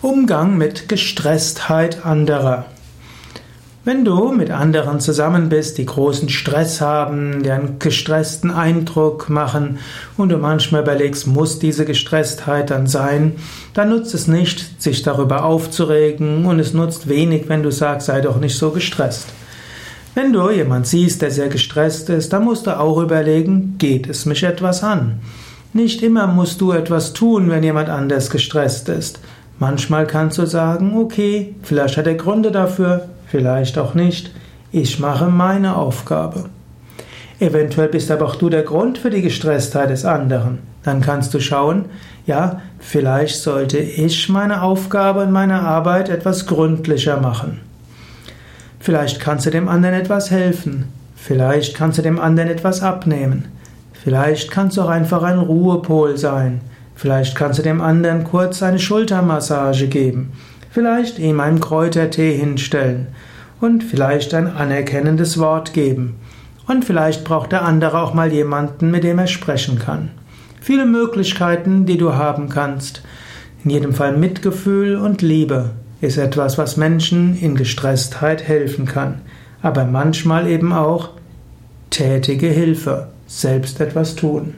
Umgang mit Gestresstheit anderer. Wenn du mit anderen zusammen bist, die großen Stress haben, die einen gestressten Eindruck machen und du manchmal überlegst, muss diese Gestresstheit dann sein, dann nutzt es nicht, sich darüber aufzuregen und es nutzt wenig, wenn du sagst, sei doch nicht so gestresst. Wenn du jemand siehst, der sehr gestresst ist, dann musst du auch überlegen, geht es mich etwas an? Nicht immer musst du etwas tun, wenn jemand anders gestresst ist. Manchmal kannst du sagen, okay, vielleicht hat er Gründe dafür, vielleicht auch nicht. Ich mache meine Aufgabe. Eventuell bist aber auch du der Grund für die Gestresstheit des anderen. Dann kannst du schauen, ja, vielleicht sollte ich meine Aufgabe und meine Arbeit etwas gründlicher machen. Vielleicht kannst du dem anderen etwas helfen. Vielleicht kannst du dem anderen etwas abnehmen. Vielleicht kannst du auch einfach ein Ruhepol sein. Vielleicht kannst du dem anderen kurz eine Schultermassage geben. Vielleicht ihm einen Kräutertee hinstellen. Und vielleicht ein anerkennendes Wort geben. Und vielleicht braucht der andere auch mal jemanden, mit dem er sprechen kann. Viele Möglichkeiten, die du haben kannst. In jedem Fall Mitgefühl und Liebe ist etwas, was Menschen in Gestresstheit helfen kann. Aber manchmal eben auch tätige Hilfe, selbst etwas tun.